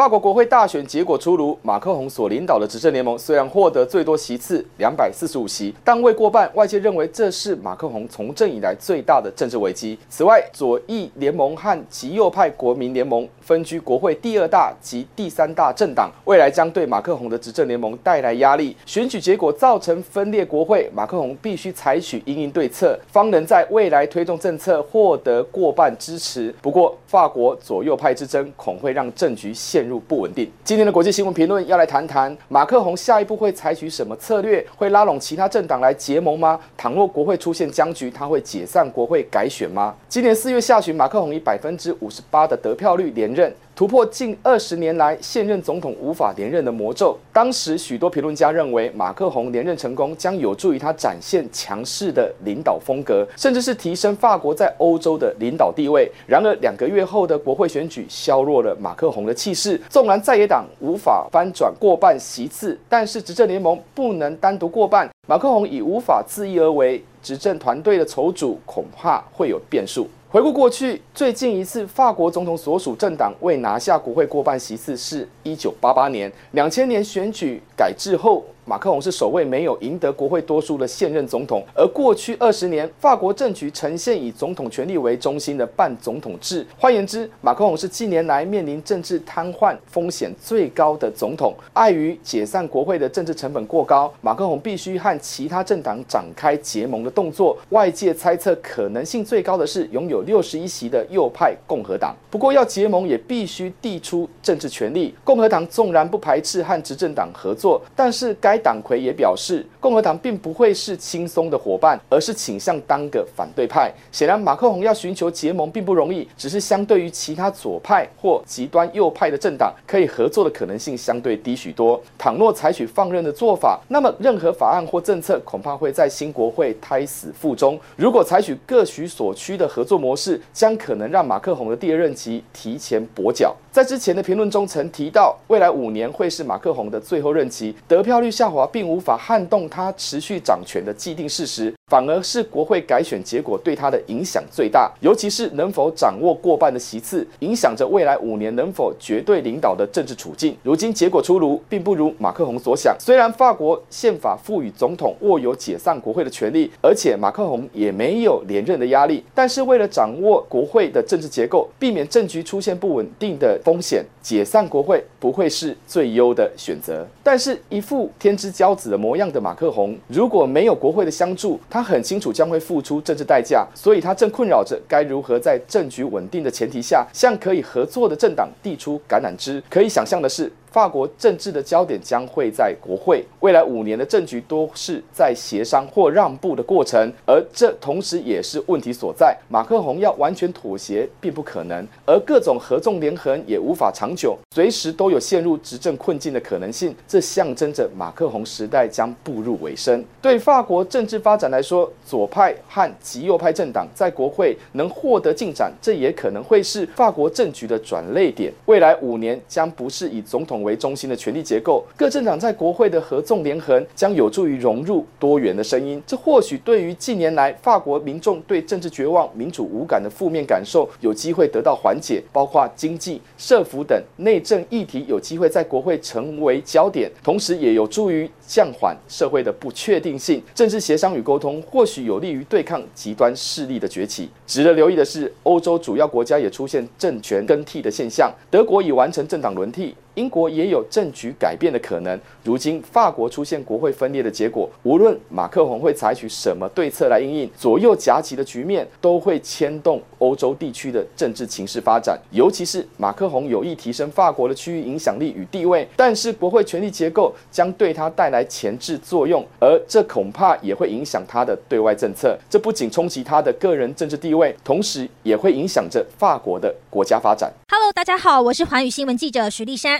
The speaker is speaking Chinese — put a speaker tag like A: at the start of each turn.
A: 法国国会大选结果出炉，马克宏所领导的执政联盟虽然获得最多席次两百四十五席，但未过半。外界认为这是马克宏从政以来最大的政治危机。此外，左翼联盟和极右派国民联盟分居国会第二大及第三大政党，未来将对马克宏的执政联盟带来压力。选举结果造成分裂国会，马克宏必须采取因应对策，方能在未来推动政策获得过半支持。不过，法国左右派之争恐会让政局陷。入不稳定。今天的国际新闻评论要来谈谈马克宏下一步会采取什么策略？会拉拢其他政党来结盟吗？倘若国会出现僵局，他会解散国会改选吗？今年四月下旬，马克宏以百分之五十八的得票率连任。突破近二十年来现任总统无法连任的魔咒。当时许多评论家认为，马克宏连任成功将有助于他展现强势的领导风格，甚至是提升法国在欧洲的领导地位。然而，两个月后的国会选举削弱了马克宏的气势。纵然在野党无法翻转过半席次，但是执政联盟不能单独过半，马克宏已无法自意而为，执政团队的筹组恐怕会有变数。回顾过去，最近一次法国总统所属政党未拿下国会过半席次是一九八八年，两千年选举改制后。马克龙是首位没有赢得国会多数的现任总统，而过去二十年，法国政局呈现以总统权力为中心的半总统制。换言之，马克龙是近年来面临政治瘫痪风险最高的总统。碍于解散国会的政治成本过高，马克龙必须和其他政党展开结盟的动作。外界猜测可能性最高的是拥有六十一席的右派共和党。不过，要结盟也必须递出政治权力。共和党纵然不排斥和执政党合作，但是该党魁也表示，共和党并不会是轻松的伙伴，而是倾向当个反对派。显然，马克宏要寻求结盟并不容易，只是相对于其他左派或极端右派的政党，可以合作的可能性相对低许多。倘若采取放任的做法，那么任何法案或政策恐怕会在新国会胎死腹中。如果采取各取所需的合作模式，将可能让马克宏的第二任期提前跛脚。在之前的评论中曾提到，未来五年会是马克宏的最后任期，得票率下滑并无法撼动他持续掌权的既定事实。反而是国会改选结果对他的影响最大，尤其是能否掌握过半的席次，影响着未来五年能否绝对领导的政治处境。如今结果出炉，并不如马克宏所想。虽然法国宪法赋予总统握有解散国会的权利，而且马克宏也没有连任的压力，但是为了掌握国会的政治结构，避免政局出现不稳定的风险，解散国会不会是最优的选择。但是，一副天之骄子的模样的马克宏，如果没有国会的相助，他。他很清楚将会付出政治代价，所以他正困扰着该如何在政局稳定的前提下，向可以合作的政党递出橄榄枝。可以想象的是。法国政治的焦点将会在国会，未来五年的政局都是在协商或让步的过程，而这同时也是问题所在。马克宏要完全妥协并不可能，而各种合纵连横也无法长久，随时都有陷入执政困境的可能性。这象征着马克宏时代将步入尾声。对法国政治发展来说，左派和极右派政党在国会能获得进展，这也可能会是法国政局的转捩点。未来五年将不是以总统。为中心的权力结构，各政党在国会的合纵连横将有助于融入多元的声音。这或许对于近年来法国民众对政治绝望、民主无感的负面感受有机会得到缓解，包括经济、社福等内政议题有机会在国会成为焦点，同时也有助于降缓社会的不确定性。政治协商与沟通或许有利于对抗极端势力的崛起。值得留意的是，欧洲主要国家也出现政权更替的现象，德国已完成政党轮替。英国也有政局改变的可能。如今法国出现国会分裂的结果，无论马克宏会采取什么对策来应应，左右夹击的局面都会牵动欧洲地区的政治情势发展。尤其是马克宏有意提升法国的区域影响力与地位，但是国会权力结构将对他带来前置作用，而这恐怕也会影响他的对外政策。这不仅冲击他的个人政治地位，同时也会影响着法国的国家发展。
B: Hello，大家好，我是环宇新闻记者徐丽珊。